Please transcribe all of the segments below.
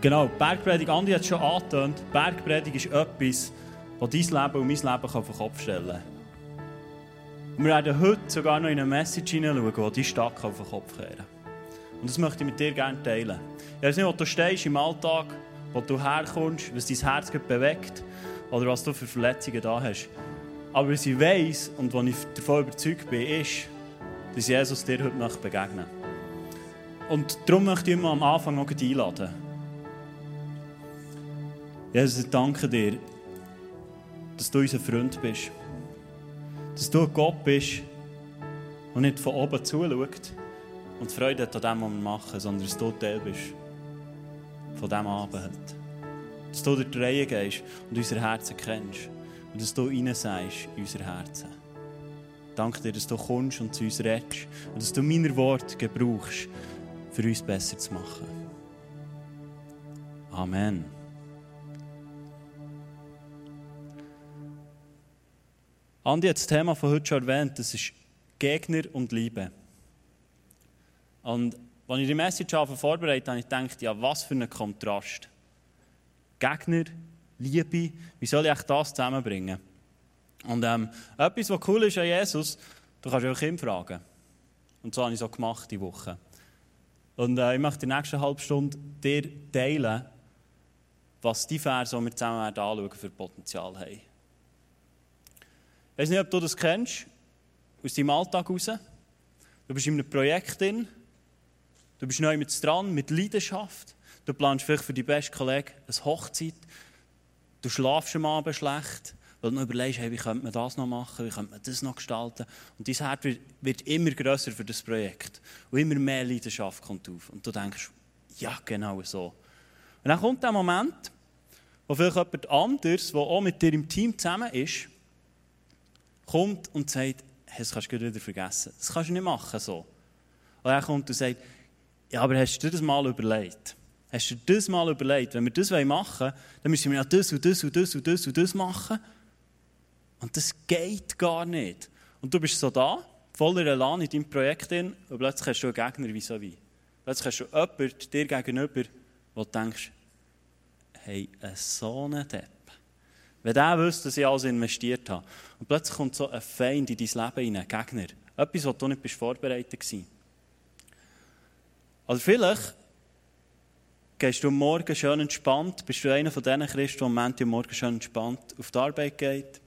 Genau, Bergpredigt, Andi hat es schon angetönt. Bergpredigt ist etwas, das dein Leben und mein Leben auf den Kopf stellen kann. Wir werden heute sogar noch in eine Message hineinschauen, die die Stadt auf den Kopf kehren. Und das möchte ich mit dir gerne teilen. Ich weiß nicht, wo du stehst im Alltag, wo du herkommst, was dein Herz bewegt oder was du für Verletzungen da hast. Aber was ich weiss und was ich davon überzeugt bin, ist, dass Jesus dir heute begegnen möchte. Und darum möchte ich immer am Anfang noch einladen. Jesus, ich danke dir, dass du unser Freund bist. Dass du Gott bist, der nicht von oben zuschaut und Freude hat an dem, was wir machen, sondern dass du Teil bist von diesem Abend. Dass du durch die Reihe gehst und unser Herzen kennst. Und dass du reinsagst in unser Herzen. Danke dir, dass du kommst und zu uns redest. Und dass du meine Worte gebrauchst, für uns besser zu machen. Amen. Andi hat das Thema von heute schon erwähnt, das ist Gegner und Liebe. Und als ich die Message vorbereitet habe, ich gedacht, ja, was für ein Kontrast. Gegner, Liebe, wie soll ich das zusammenbringen? Und ähm, etwas, was cool ist an Jesus, du kannst auch ihn fragen. Und so habe ich so gemacht die Woche. Und äh, ich möchte die nächste halbe Stunde dir teilen, was die Verse, die wir zusammen anschauen, für Potenzial haben. Ich weiß nicht, ob du das kennst, aus deinem Alltag raus. Du bist in einem Projekt drin, du bist neu mit dran, mit Leidenschaft. Du planst vielleicht für die besten Kollegen eine Hochzeit. Du schlafst am Abend schlecht, weil du überlegst, hey, wie könnte man das noch machen, wie könnte man das noch gestalten. Und dein Herz wird, wird immer grösser für das Projekt. Und immer mehr Leidenschaft kommt auf. Und du denkst, ja, genau so. Und dann kommt der Moment, wo vielleicht jemand anderes, der auch mit dir im Team zusammen ist, kommt und sagt, hey, das kannst du wieder vergessen. Das kannst du nicht machen so. Und er kommt und sagt, ja, aber hast du dir das mal überlegt? Hast du dir das mal überlegt? Wenn wir das machen wollen, dann müssen wir ja das und das und das und das und das machen. Und das geht gar nicht. Und du bist so da, voller Elan in deinem Projekt drin, und plötzlich hast du einen Gegner wie so wie. Plötzlich hast du jemanden dir gegenüber, wo du denkst, hey, so ein Depp. Wenn der wüsste, dass ich alles investiert habe. Und plötzlich kommt so ein Feind in dein Leben rein, ein Gegner. Etwas, was du nicht vorbereitet warst. Also vielleicht gehst du Morgen schön entspannt, bist du einer von diesen Christen, der am Montag Morgen schön entspannt auf die Arbeit geht.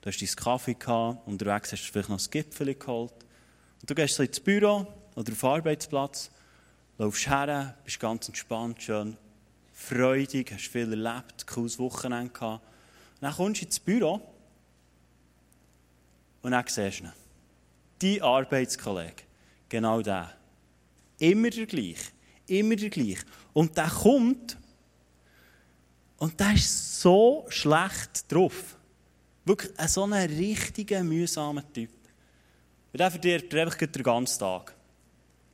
Du hast deinen Kaffee gehabt, unterwegs hast du vielleicht noch ein Gipfel geholt. Und du gehst so ins Büro oder auf den Arbeitsplatz, laufst her, bist ganz entspannt, schön freudig, hast viel erlebt, cooles Wochenende gehabt. Dann kommst du ins Büro und dann siehst du ihn. Dein Arbeitskollege, genau der. Immer der gleiche. Immer der gleiche. Und der kommt und der ist so schlecht drauf. Wirklich so ein richtiger, mühsamer Typ. Und der verdient einfach den ganzen Tag.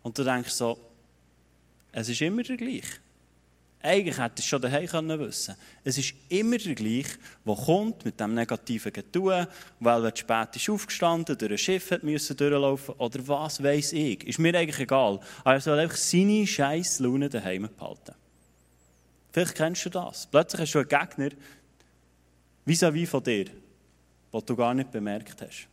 Und du denkst so, es ist immer der gleiche. Eigentlich hätte es schon daheim können wissen Es ist immer der gleiche, der kommt mit dem negativen Getue, weil er spät ist aufgestanden, durch ein Schiff hat müssen durchlaufen oder was weiß ich. Ist mir eigentlich egal. Aber er soll einfach seine scheiß Laune daheim behalten. Vielleicht kennst du das. Plötzlich hast du einen Gegner vis-à-vis von dir, den du gar nicht bemerkt hast.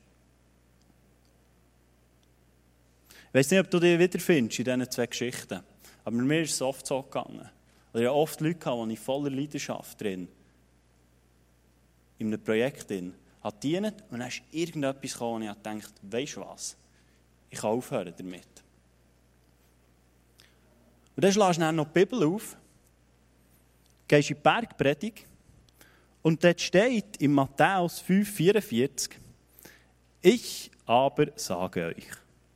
Ich weiß nicht, ob du dich wiederfindest in diesen zwei Geschichten. Aber mir ist es oft so gegangen. Oder ich oft Leute gehabt, die ich voller Leidenschaft drin, in einem Projekt drin, hat dienen und dann ist irgendetwas und ich gedacht, weisst du was? Ich kann aufhören damit. Und dann schlägst du dann noch die Bibel auf, gehst in die Bergpredigt und dort steht in Matthäus 5,44 Ich aber sage euch,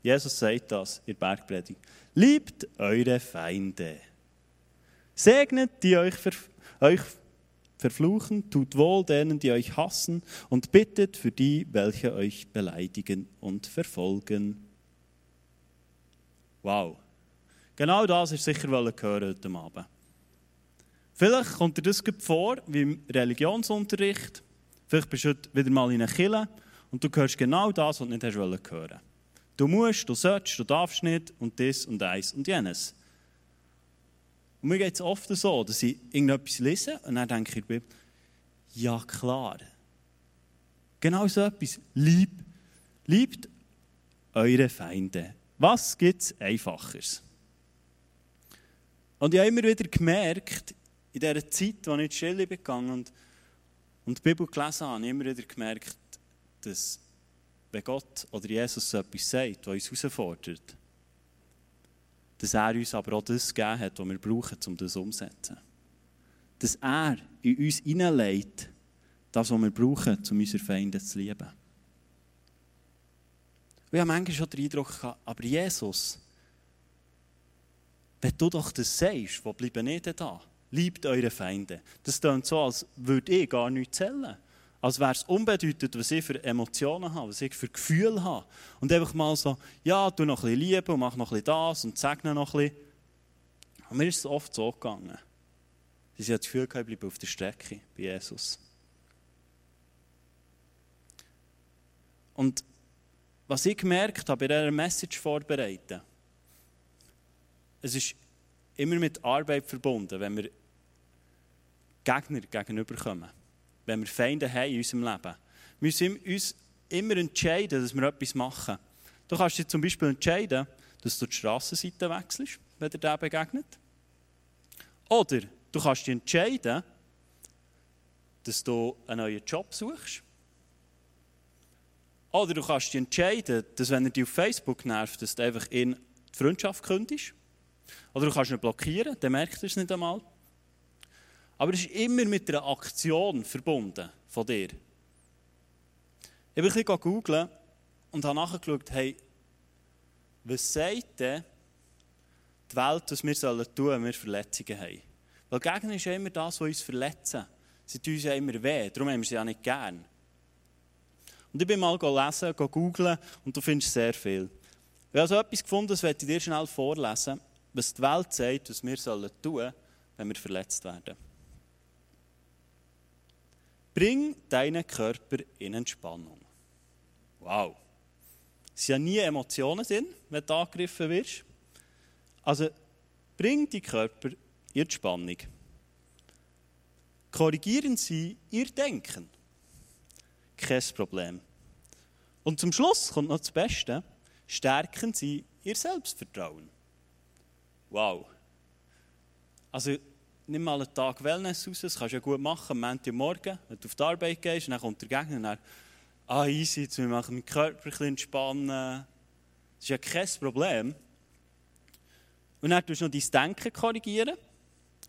Jesus sagt das in der Bergpredigt, liebt eure Feinde. Segnet, die euch, ver euch verfluchen, tut wohl denen, die euch hassen, und bittet für die, welche euch beleidigen und verfolgen. Wow. Genau das ist sicher hören heute Abend. Vielleicht kommt dir das vor wie im Religionsunterricht. Vielleicht bist du heute wieder mal in einer Kille und du hörst genau das, was du nicht hören wolltest. Du musst, du sollst, du darfst nicht und das und eins und jenes. Und mir geht es oft so, dass ich irgendetwas lese und dann denke ich in ja klar, genau so etwas, lieb, liebt eure Feinde. Was gibt es Einfacheres? Und ich habe immer wieder gemerkt, in dieser Zeit, als ich in die Schule gegangen und, und die Bibel gelesen habe, habe ich immer wieder gemerkt, dass wenn Gott oder Jesus so etwas sagt, was uns herausfordert, dass er uns aber auch das gegeben hat, was wir brauchen, um das umzusetzen. Dass er in uns hineinlegt, das, was wir brauchen, um unsere Feinde zu lieben. Und ich habe manchmal schon den Eindruck aber Jesus, wenn du doch das sagst, wo bleiben nicht da? Liebt eure Feinde. Das klingt so, als würde ich gar nichts zählen. Als wäre es unbedeutend, was ich für Emotionen habe, was ich für Gefühle habe. Und einfach mal so, ja, tu noch ein bisschen Liebe und mach noch ein bisschen das und segne noch ein bisschen. Und mir ist es oft so gegangen. Sie haben das Gefühl, ich bleibe auf der Strecke bei Jesus. Und was ich gemerkt habe bei dieser Message vorbereiten, es ist immer mit Arbeit verbunden, wenn wir Gegner gegenüberkommen wenn wir Feinde haben in unserem Leben. Wir müssen uns immer entscheiden, dass wir etwas machen. Du kannst dich zum Beispiel entscheiden, dass du die Strassenseite wechselst, wenn dir der begegnet. Oder du kannst dich entscheiden, dass du einen neuen Job suchst. Oder du kannst dich entscheiden, dass wenn er dich auf Facebook nervt, dass du einfach in die Freundschaft kündigst. Oder du kannst ihn blockieren, dann merkt er es nicht einmal. Aber es ist immer mit einer Aktion verbunden von dir. Ich habe ein bisschen gegoogelt und habe nachgeschaut, hey, was sagt denn die Welt, was wir tun sollen, wenn wir Verletzungen haben? Weil Gegner ist ja immer das, was uns verletzen. Sie tun uns ja immer weh, darum haben wir sie ja nicht gern. Und ich bin mal lesen, googeln und du findest sehr viel. Ich habe also etwas gefunden, das werde ich dir schnell vorlesen, was die Welt sagt, was wir tun sollen, wenn wir verletzt werden. Bring deinen Körper in Entspannung. Wow. Es sind ja nie Emotionen drin, wenn du angegriffen wirst. Also, bring die Körper in Entspannung. Korrigieren Sie Ihr Denken. Kein Problem. Und zum Schluss kommt noch das Beste. Stärken Sie Ihr Selbstvertrauen. Wow. Also, nimm mal einen Tag Wellness raus, das kannst du ja gut machen, am Montagmorgen, wenn du auf die Arbeit gehst, und dann kommt der Gegner und dann, ah, easy, jetzt wir machen meinen Körper ein bisschen entspannen. Das ist ja kein Problem. Und dann tust du noch dein Denken korrigieren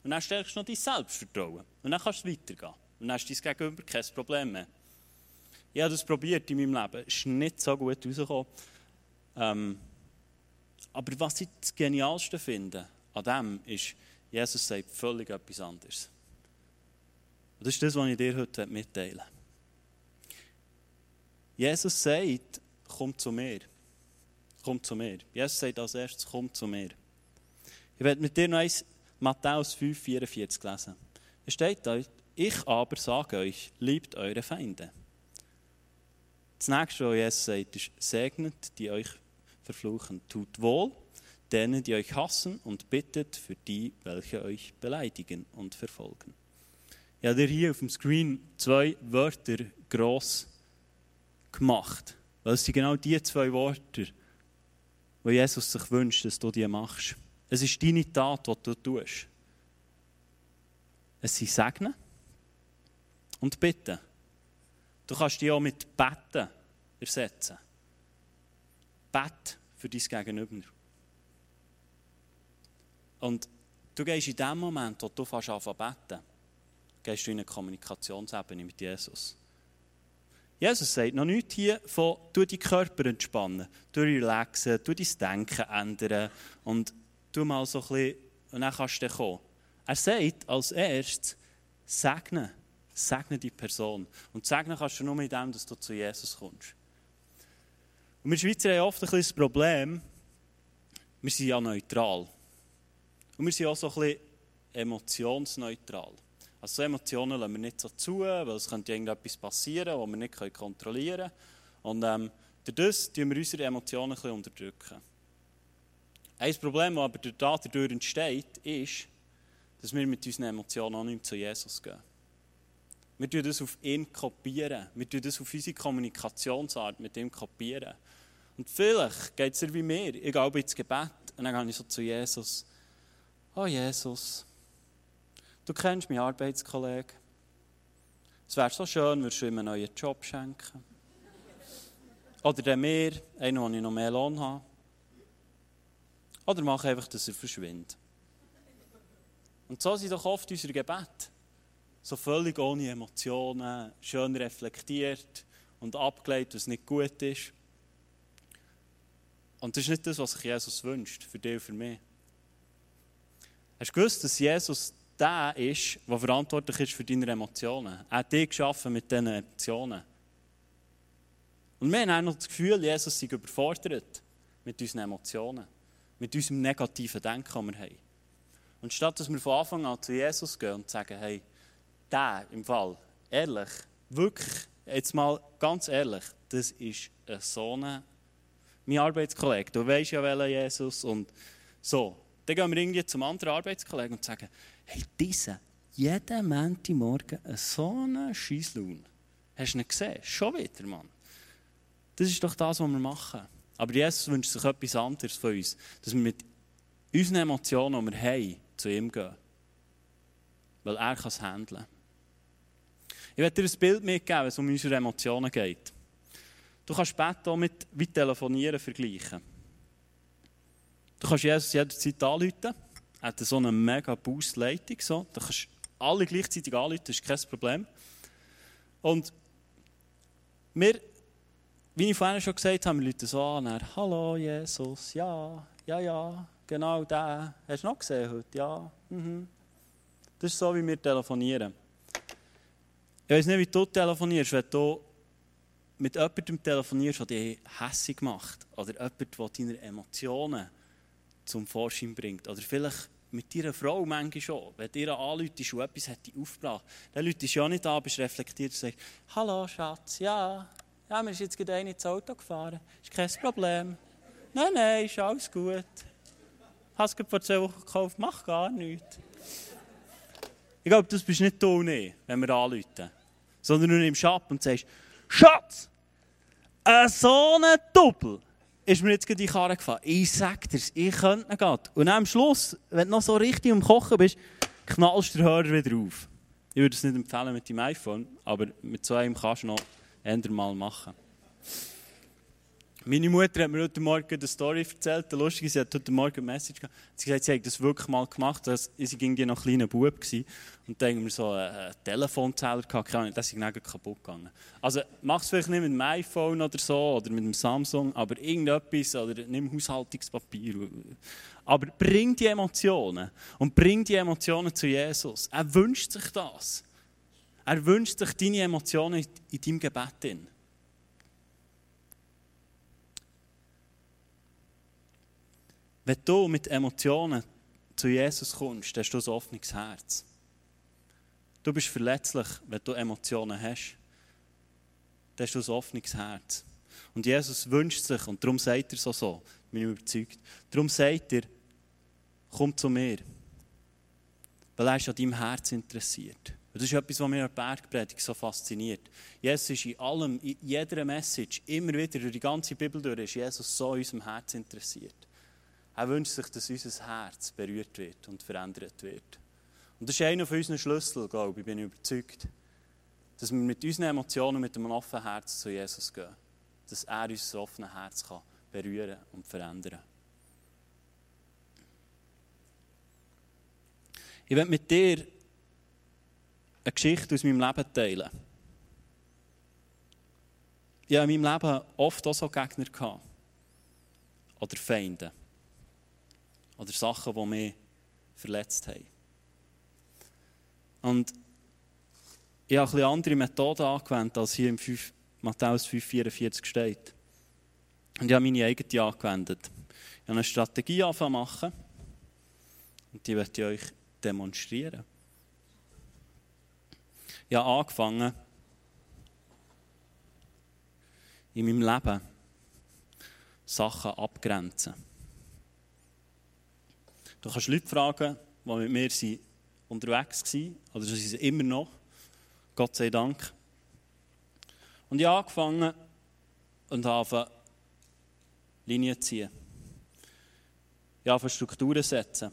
und dann stärkst du noch dein Selbstvertrauen. Und dann kannst du weitergehen. Und dann hast du dein Gegenüber kein Problem mehr. Ich habe das probiert in meinem Leben. Es ist nicht so gut rausgekommen. Ähm, aber was ich das Genialste finde an dem ist, Jesus sagt völlig etwas anderes. Und das ist das, was ich dir heute mitteilen möchte. Jesus sagt, komm zu mir. Komm zu mir. Jesus sagt als erstes, komm zu mir. Ich werde mit dir noch eins Matthäus 5, 44 lesen. Es steht da, ich aber sage euch, liebt eure Feinde. Das nächste, was Jesus sagt, ist, segnet, die euch verfluchen. Tut wohl denen, die euch hassen, und bittet für die, welche euch beleidigen und verfolgen. Ich habe dir hier auf dem Screen zwei Wörter gross gemacht. Weil es sind genau die zwei Wörter, wo Jesus sich wünscht, dass du die machst. Es ist deine Tat, die du tust. Es sind Segnen und Bitten. Du kannst die auch mit Betten ersetzen. Bett für dein Gegenüber. Und du gehst in dem Moment, wo du fast anfangen gehst du in eine Kommunikationsebene mit Jesus. Jesus sagt noch nichts hier von, du deinen Körper entspannen, du relaxen, du dein Denken ändern und du mal so ein bisschen, und dann kannst du kommen. Er sagt als erstes, segne, segne die Person. Und segnen kannst du nur mit dem, dass du zu Jesus kommst. Und wir Schweizer haben oft ein bisschen das Problem, wir sind ja neutral. Und wir sind auch so ein bisschen emotionsneutral. Also so Emotionen lassen wir nicht so zu, weil es könnte irgendetwas passieren, was wir nicht kontrollieren können. Und ähm, dadurch tun wir unsere Emotionen ein bisschen unterdrücken. Ein Problem, das aber dadurch entsteht, ist, dass wir mit unseren Emotionen auch nicht zu Jesus gehen. Wir tun das auf ihn kopieren. Wir tun das auf unsere Kommunikationsart mit ihm kopieren. Und vielleicht geht es dir wie mir. Ich gehe ins Gebet und dann gehe ich so zu Jesus. Oh Jesus, du kennst meinen Arbeitskollegen. Es wäre so schön, würdest du ihm einen neuen Job schenken. Oder der mir, einen, wo ich noch mehr Lohn habe. Oder mach einfach, dass er verschwindet. Und so sind doch oft unsere Gebete. So völlig ohne Emotionen, schön reflektiert und abgeleitet, was nicht gut ist. Und das ist nicht das, was sich Jesus wünscht, für dich und für mich. Hast du gewusst, dass Jesus der ist, der verantwortlich ist für deine Emotionen? Er hat dich geschaffen mit diesen Emotionen. Und wir haben noch das Gefühl, Jesus sei überfordert mit unseren Emotionen, mit unserem negativen Denken, das wir haben. Und statt dass wir von Anfang an zu Jesus gehen und sagen, hey, der im Fall, ehrlich, wirklich, jetzt mal ganz ehrlich, das ist ein so ein, mein Arbeitskollege, du weißt ja, welcher Jesus und so. Dann gehen wir irgendwie zum anderen Arbeitskollegen und sagen, hey, dieser, jeden Montagmorgen so einen Scheisslaun. Hast du ihn gesehen? Schon wieder, Mann. Das ist doch das, was wir machen. Aber Jesus wünscht sich etwas anderes von uns. Dass wir mit unseren Emotionen, die wir haben, zu ihm gehen. Weil er kann es handeln. Ich werde dir ein Bild mitgeben, wenn es um unsere Emotionen geht. Du kannst später auch mit wie Telefonieren vergleichen. Du kannst Jesus jederzeit anrufen. Er hat so eine mega Boost-Leitung. So. Du kannst alle gleichzeitig anrufen, das ist kein Problem. Und wir wie ich vorhin schon gesagt habe, wir Leute so an, er, hallo Jesus, ja, ja, ja, genau der. Hast du noch gesehen heute? Ja. Mhm. Das ist so, wie wir telefonieren. Ich weiß nicht, wie du telefonierst, wenn du mit jemandem telefonierst, der dich hässlich macht. Oder jemand, der deine Emotionen zum Vorschein bringt. Oder vielleicht mit deiner Frau manchmal schon. Wenn dir anläutest und etwas hat dich aufgebracht, dann läutest du ja nicht an, bist reflektiert und sagst, hallo Schatz, ja, ja, wir sind jetzt gerade ins Auto gefahren. Ist kein Problem. Nein, nein, ist alles gut. Hast du vor zwei Wochen gekauft? Mach gar nichts. Ich glaube, das bist nicht du nicht, wenn wir anrufen. Sondern du nimmst ab und sagst, Schatz, ein so ein Doppel ist mir jetzt gerade die Karre gefahren. Ich sag dir ich könnte nicht gehen. Und am Schluss, wenn du noch so richtig am Kochen bist, knallst du den Hörer wieder auf. Ich würde es nicht empfehlen mit dem iPhone, aber mit so einem kannst du noch ändern mal machen. Meine Mutter hat mir heute Morgen eine Story erzählt, eine lustige, sie hat heute Morgen eine Message gehabt. Sie hat gesagt, sie hat das wirklich mal gemacht, dass sie irgendwie noch ein kleiner Bub war. Und dann haben wir so einen Telefonzähler gehabt, keine das ist dann kaputt gegangen. Also mach es vielleicht nicht mit dem iPhone oder so, oder mit dem Samsung, aber irgendetwas, oder nimm Haushaltungspapier. Aber bring die Emotionen und bring die Emotionen zu Jesus. Er wünscht sich das. Er wünscht sich deine Emotionen in deinem Gebet. Hin. Wenn du mit Emotionen zu Jesus kommst, hast du ein offenes Herz. Du bist verletzlich, wenn du Emotionen hast. Dann hast du ein offenes Herz. Und Jesus wünscht sich, und darum sagt er so so, bin ich überzeugt, darum sagt er, komm zu mir. Weil er ist an deinem Herz interessiert. Und das ist etwas, was mir an der Bergpredigt so fasziniert. Jesus ist in allem, in jeder Message, immer wieder durch die ganze Bibel durch, ist Jesus so in unserem Herz interessiert. Er wünscht sich, dass unser Herz berührt wird und verändert wird. Und das ist einer von unseren Schlüssel, glaube ich, bin ich überzeugt. Dass wir mit unseren Emotionen, mit einem offenen Herz zu Jesus gehen. Dass er unser offenes Herz kann berühren und verändern Ich werde mit dir eine Geschichte aus meinem Leben teilen. Ich hatte in meinem Leben oft auch so Gegner. Gehabt. Oder Feinde. Oder Sachen, die mich verletzt haben. Und ich habe eine andere Methode angewendet, als hier im 5, Matthäus 5,44 steht. Und ich habe meine eigene angewendet. Ich habe eine Strategie angefangen Und die werde ich euch demonstrieren ich habe angefangen, in meinem Leben Sachen abgrenzen. Du kannst Leute fragen, die mit mir unterwegs gewesen, oder sie sind immer noch, Gott sei Dank. Und ich habe angefangen und habe Linien zu ziehen. Ich habe Strukturen setzen.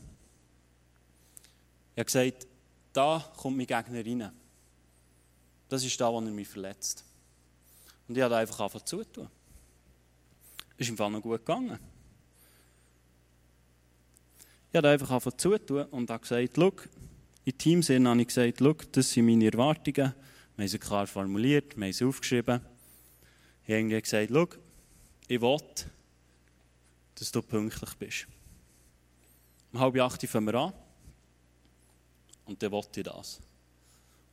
Ich habe gesagt, da kommt mein Gegner rein. Das ist da, wo er mich verletzt. Und ich habe einfach angefangen zu tun. Es ist im Fall noch gut gegangen. Ich habe einfach angefangen zu tun und habe gesagt, schau, in Teamsinn habe ich gesagt, schau, das sind meine Erwartungen. Wir haben sie klar formuliert, wir haben sie aufgeschrieben. Ich habe gesagt, schau, ich will, dass du pünktlich bist. Um halb acht fangen wir an. Und dann wollte ich das.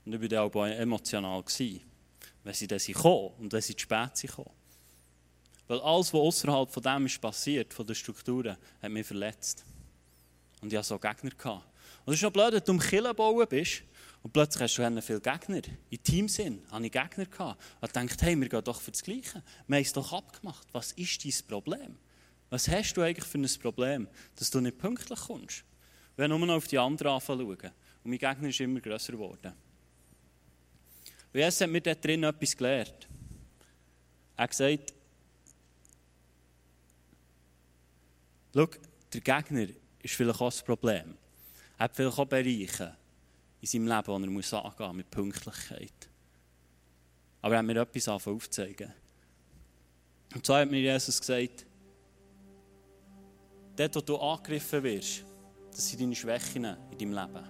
Und ich war dann auch emotional, wenn sie dann kommen und wenn sie zu spät sind Weil alles, was außerhalb von dem ist passiert, von den Strukturen, hat mich verletzt. Und ich hatte so Gegner. Gehabt. Und es ist noch blöd, wenn du um Killen bauen bist und plötzlich hast du viele Gegner. In Teamsinn hatte ich Gegner. Gehabt. Und dachte, hey, wir gehen doch für das Gleiche. Wir haben es doch abgemacht. Was ist dein Problem? Was hast du eigentlich für ein Problem, dass du nicht pünktlich kommst? Wir nur noch auf die anderen anfangen Und mein Gegner ist immer grösser geworden. Und jetzt hat mir dort drin etwas gelernt. Er hat gesagt, schau, der Gegner ist vielleicht auch das Problem. Er hat vielleicht auch Bereiche in seinem Leben, die er muss angehen muss, mit Pünktlichkeit. Aber er hat mir etwas aufzeigen. Und zwar hat mir Jesus gesagt, dort, wo du angegriffen wirst, das sind deine Schwächen in deinem Leben.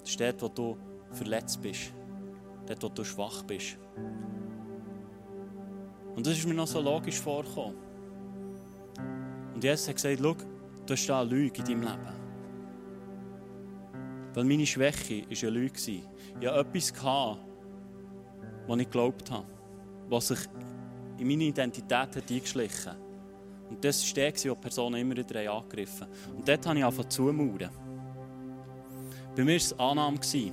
Das ist dort, wo du verletzt bist. Dort, wo du schwach bist. Und das ist mir noch so logisch vorgekommen. Und Jesus hat gesagt, schau, du hast da eine Lüge in deinem Leben. Weil meine Schwäche war eine Lüge. Ich hatte etwas, was ich geglaubt habe, was sich in meine Identität hat eingeschlichen hat. Und das war der, wo die Personen immer wieder angegriffen. Und dort habe ich angefangen zu mauern. Bei mir war es Annahme. Ich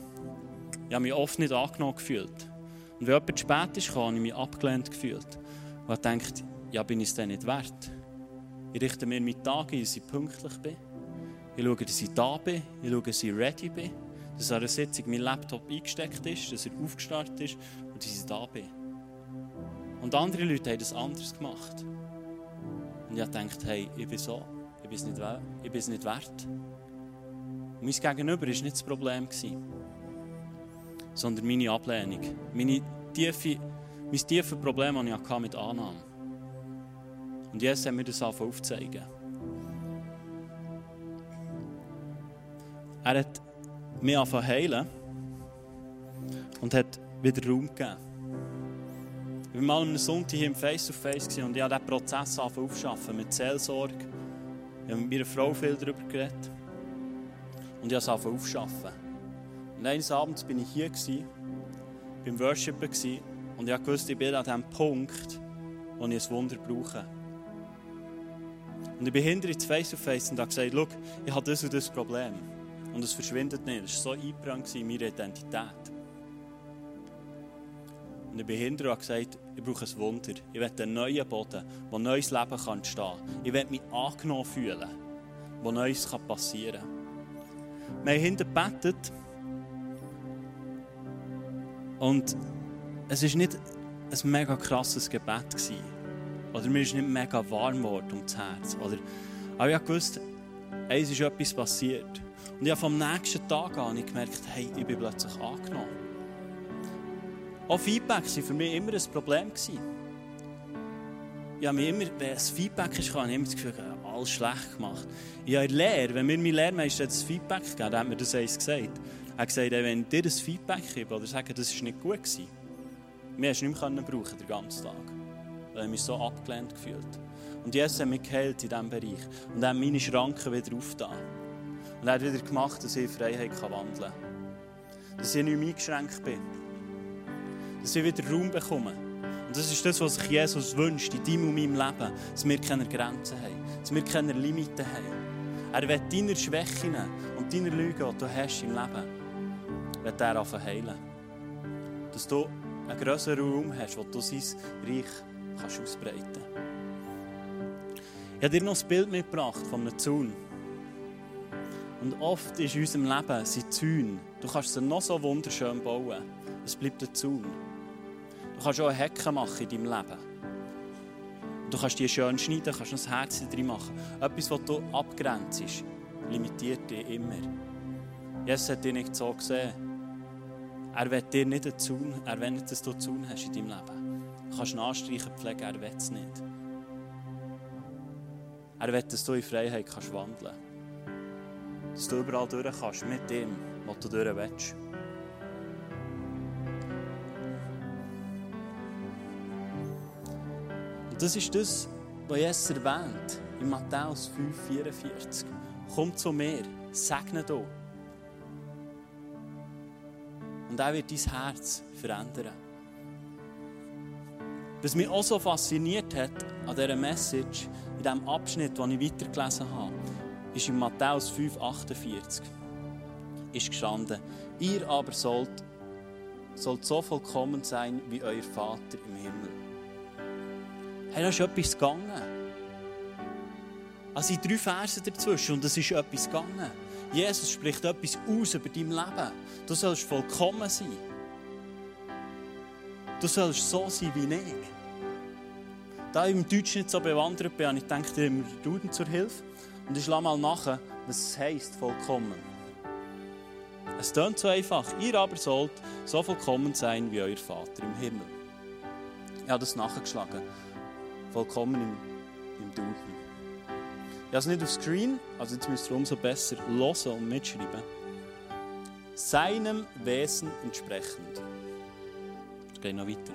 habe mich oft nicht angenommen gefühlt. Und wenn jemand spät ist, habe ich mich abgelehnt gefühlt. Und ich dachte, ja, bin ich es denn nicht wert? Ich richte mir meinen Tag ein, dass ich pünktlich bin. Ich schaue, dass ich da bin. Ich schaue, dass ich ready bin. Dass an einer Sitzung mein Laptop eingesteckt ist, dass er aufgestartet ist und dass ich da bin. Und andere Leute haben das anders gemacht. Und ich dachte, hey, ich bin so, ich bin es nicht, ich bin es nicht wert. Und mein Gegenüber war nicht das Problem, sondern meine Ablehnung. Meine tiefe, mein tiefes Problem, das ich mit Annahme. Und jetzt haben wir das aufzeigen. Er hat mich angefangen heilen und hat wieder Raum gegeben. Ich war mal am Sonntag hier im Face-to-Face und ich habe diesen Prozess aufschaffen mit Seelsorge. Ich habe mit meiner Frau viel darüber geredet. Und ich habe es aufschaffen. Und eines Abends war ich hier, beim Worshipen, und ich wusste, ich bin an dem Punkt, wo ich ein Wunder brauche. Und ich bin hinter ins Face-to-Face und habe gesagt, schau, ich habe das und das Problem. Und es verschwindet nicht. Es war so eingebrannt in meiner Identität. Und ich bin hinter und habe gesagt, ich brauche ein Wunder. Ich will einen neuen Boden, wo neues Leben kann entstehen kann. Ich will mich angenommen fühlen, wo Neues passieren kann. Wir haben hinter gebetet. Und es war nicht ein mega krasses Gebet. Gewesen. Oder mir ist nicht mega warm geworden ums Herz. Oder, aber ich wusste, eins ist etwas passiert. Und ich vom nächsten Tag an gemerkt, hey, ich bin plötzlich angenommen. Auch Feedback war für mich immer ein Problem. Ich habe mir immer, wenn es Feedback ist, habe ich immer das Gefühl, alles schlecht gemacht. Ich habe Lehre, wenn mir mein Lehrmeister das Feedback gegeben hat, hat mir das eins gesagt. Er hat gesagt, wenn ich dir das Feedback gebe oder sage, das war nicht gut, gewesen, wir nicht mehr brauchen den ganzen Tag. Weil ich mich so abgelehnt gefühlt. Und Jesus hat mich geheilt in diesem Bereich. Und er hat meine Schranken wieder aufgetan. Und er hat wieder gemacht, dass ich in Freiheit wandeln kann. Dass ich nicht mehr eingeschränkt bin dass ich wieder Raum bekomme. Und das ist das, was sich Jesus wünscht in deinem und meinem Leben, dass wir keine Grenzen haben, dass wir keine Limiten haben. Er will deine Schwächen und deine Lügen, die du hast im Leben, wird er anfangen heilen. Dass du einen grösseren Raum hast, wo du sein Reich kannst ausbreiten. Ich habe dir noch ein Bild mitgebracht von einem Zaun. Und oft ist in unserem Leben sind Zäune. Du kannst sie noch so wunderschön bauen. Es bleibt ein Zaun. Du kannst auch eine Hecke machen in deinem Leben. Du kannst die schön schneiden, kannst noch ein Herz drin machen. Etwas, was du abgrenzt, limitiert dich immer. Jesus hat dich nicht so gesehen. Er will dir nicht einen Zaun, er will nicht, dass du einen Zaun hast in deinem Leben. Kannst anstreichen, pflegen, er will es nicht. Er will, dass du in Freiheit kannst wandeln kannst. Dass du überall durch kannst mit dem, was du durch willst. Und das ist das, was Jesus erwähnt in Matthäus 5,44. Komm zu mir, segne du. Und er wird dein Herz verändern. Was mich auch so fasziniert hat an dieser Message, in diesem Abschnitt, den ich weitergelesen habe, ist in Matthäus 5,48 ist gestanden, ihr aber sollt, sollt so vollkommen sein wie euer Vater im Himmel. Hey, da ist etwas gegangen. Also sind drei Verse dazwischen und es ist etwas gegangen. Jesus spricht etwas aus über dein Leben. Du sollst vollkommen sein. Du sollst so sein wie ich. Da ich im Deutschen nicht so bewandert bin, ich denke dir immer Duden zur Hilfe. Und ich schlage mal nach, was es heisst, vollkommen. Es klingt so einfach. Ihr aber sollt so vollkommen sein wie euer Vater im Himmel. Ich habe das nachgeschlagen. Vollkommen im, im Duden. Ich habe es nicht auf Screen, also jetzt müsst ihr umso besser hören und mitschreiben. Seinem Wesen entsprechend. Geht noch weiter.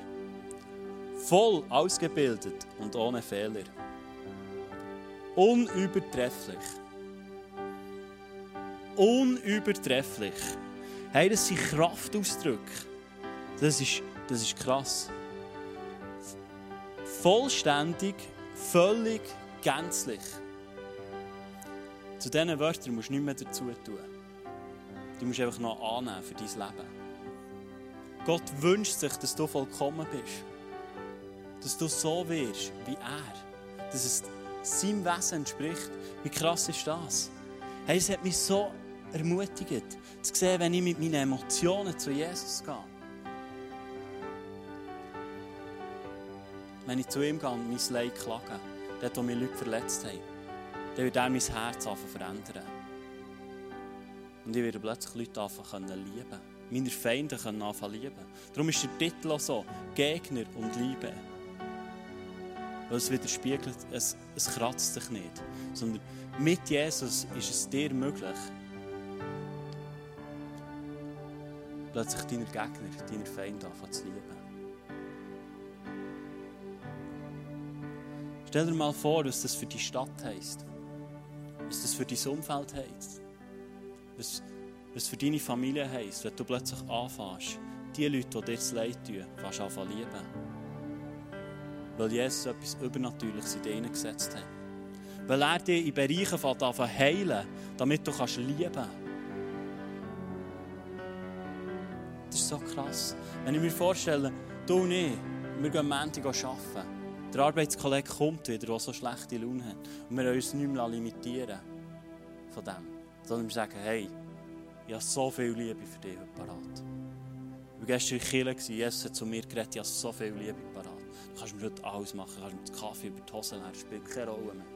Voll ausgebildet und ohne Fehler. Unübertrefflich. Unübertrefflich. Hey, das sind Kraftausdrücke. Das ist, das ist krass. Vollständig, völlig, gänzlich. Zu diesen Wörtern musst du nichts mehr dazu tun. Du musst einfach noch annehmen für dein Leben. Gott wünscht sich, dass du vollkommen bist. Dass du so wirst wie er. Dass es seinem Wesen entspricht. Wie krass ist das? Hey, es hat mich so ermutigt, zu sehen, wenn ich mit meinen Emotionen zu Jesus gehe. Wenn ich zu ihm gehe und mein Leid klage, dort, wo mich Leute verletzt haben, dann wird er mein Herz verändern. Und ich werde plötzlich Leute anfangen lieben. Meine Feinde können anfangen lieben. Darum ist der Titel auch so: Gegner und Liebe. Weil es widerspiegelt, es, es kratzt sich nicht. Sondern mit Jesus ist es dir möglich, plötzlich deine Gegner, deine Feinde anfangen zu lieben. Stell dir mal vor, was das für die Stadt heisst. Was das für dein Umfeld heisst. Was, was für deine Familie heisst, wenn du plötzlich anfängst, die Leute, die dir das Leid tun, fast anfangen lieben. Weil Jesus etwas Übernatürliches in dich gesetzt hat. Weil er dich in Bereichen anfangen heilen, damit du kannst lieben kannst. Das ist so krass. Wenn ich mir vorstelle, du und ich, wir gehen am Montag arbeiten. Der Arbeitskollege kommt wieder, der so schlechte Laune hat. Und wir uns nicht mehr limitieren von dem. Sondern wir sagen, hey, ich habe so viel Liebe für dich parat. Ich war gestern in Kirche, Jesus hat zu mir geredet, ich habe so viel Liebe parat. Du kannst mir heute alles machen, du kannst mir den Kaffee über die Hose leeren, spielt keine Rolle mehr.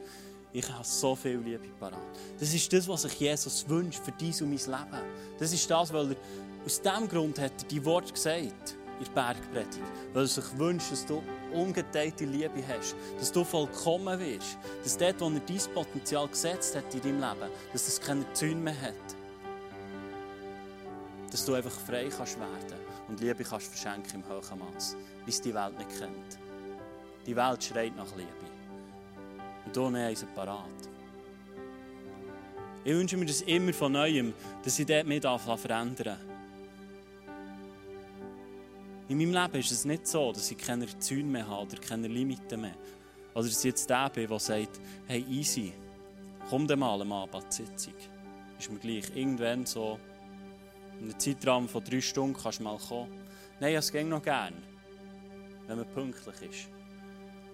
Ich habe so viel Liebe parat. Das ist das, was sich Jesus wünscht für dies und mein Leben. Das ist das, weil er aus diesem Grund hat er die Worte gesagt in der Bergpredigt. Weil er sich wünscht, dass du ungeteilte Liebe hast, dass du vollkommen wirst, dass dort, wo er dein Potenzial gesetzt hat in deinem Leben, dass es keine Zäune mehr hat. Dass du einfach frei kannst werden und Liebe kannst verschenken im hohen Maß, wie es die Welt nicht kennt. Die Welt schreit nach Liebe. Und du haben sie parat. Ich wünsche mir das immer von Neuem, dass ich dort mit verändern. In meinem Leben ist es nicht so, dass ich keine Zäune mehr habe oder keine Limiten mehr. Oder dass ich jetzt der bin, der sagt, hey, easy, komm dann mal am Abend Sitzung. Ist mir gleich. Irgendwann so, in einem Zeitraum von drei Stunden kannst du mal kommen. Nein, es ging noch gern, wenn man pünktlich ist.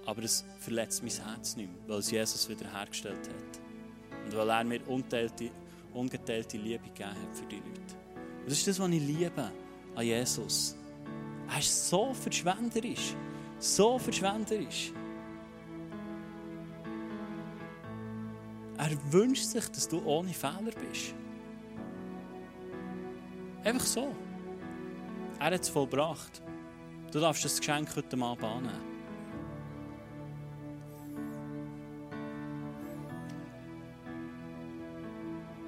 Aber es verletzt mein Herz nicht mehr, weil es Jesus wiederhergestellt hat. Und weil er mir unteilte, ungeteilte Liebe gegeben hat für die Leute. Und das ist das, was ich liebe an Jesus. Er ist so verschwenderisch. So verschwenderisch. Er wünscht sich, dass du ohne Fehler bist. Einfach so. Er hat es vollbracht. Du darfst das Geschenk heute Abend annehmen.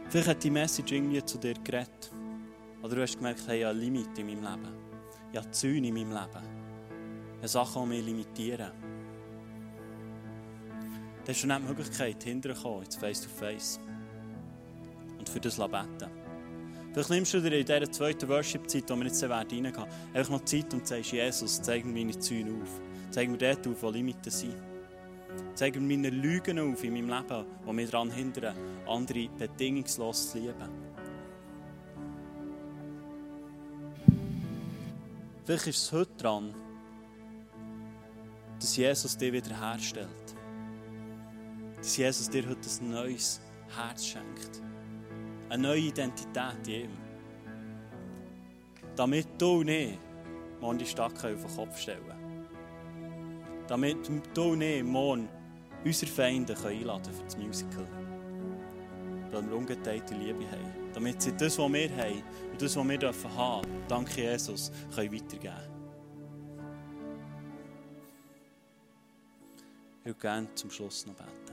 Vielleicht hat die Message irgendwie zu dir geredet. Oder du hast gemerkt, hey, ich habe Limit in meinem Leben. Ich habe Zäune in meinem Leben. Habe Sachen, die mich limitieren. Dann hast du nicht die Möglichkeit, hinterzukommen, jetzt face to face. Und für das beten. Vielleicht nimmst du dir in dieser zweiten Worship-Zeit, wo wir jetzt reingehen werden, einfach noch Zeit und sagst, Jesus, zeig mir meine Zäune auf. Zeig mir dort auf, wo Limiten sind. Zeig mir meine Lügen auf in meinem Leben, die mich daran hindern, andere bedingungslos zu lieben. Vielleicht ist es heute dran, dass Jesus dich wiederherstellt. Dass Jesus dir heute ein neues Herz schenkt. Eine neue Identität in ihm. Damit du nicht morgen die Stadt auf den Kopf stellen können. Damit du nicht morgen unsere Feinde einladen für das Musical. Weil wir ungeteilte Liebe haben. Damit sie das, was wir haben und das, was wir dürfen haben, dank Jesus, können weitergeben Ich würde gerne zum Schluss noch beten.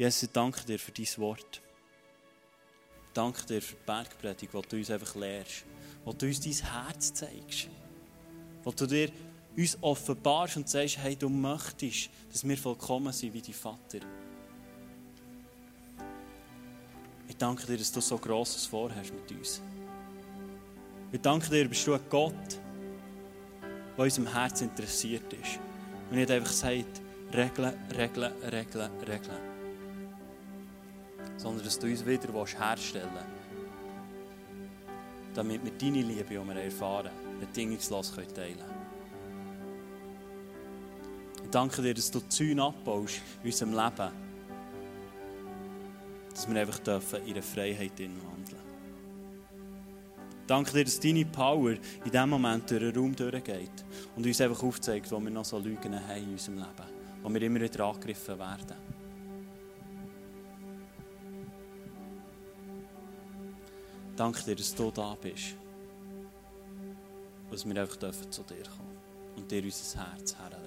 Jesus, ich danke dir für dein Wort. Ich danke dir für die Bergpredigt, wo du uns einfach lehrst, wo du uns dein Herz zeigst, wo du dir uns offenbarst und sagst, hey, du möchtest, dass wir vollkommen sind wie dein Vater. Ich danke dir, dass du so Grosses vorhast mit uns. Ich danke dir, bist du ein Gott, der unserem Herz interessiert ist. Und nicht einfach sagt, regeln, regeln, regeln, regeln sondern dass du uns wieder herstellen willst, damit wir deine Liebe, die wir erfahren, bedingungslos teilen können. Ich danke dir, dass du Zäune abbaust in unserem Leben, dass wir einfach dürfen in der Freiheit wandeln Danke dir, dass deine Power in diesem Moment durch den Raum durchgeht und uns einfach aufzeigt, wo wir noch so Lügen haben in unserem Leben, wo wir immer wieder angegriffen werden. Danke dir, dass du da bist. Dass wir einfach zu dir kommen und dir unser Herz herlegen.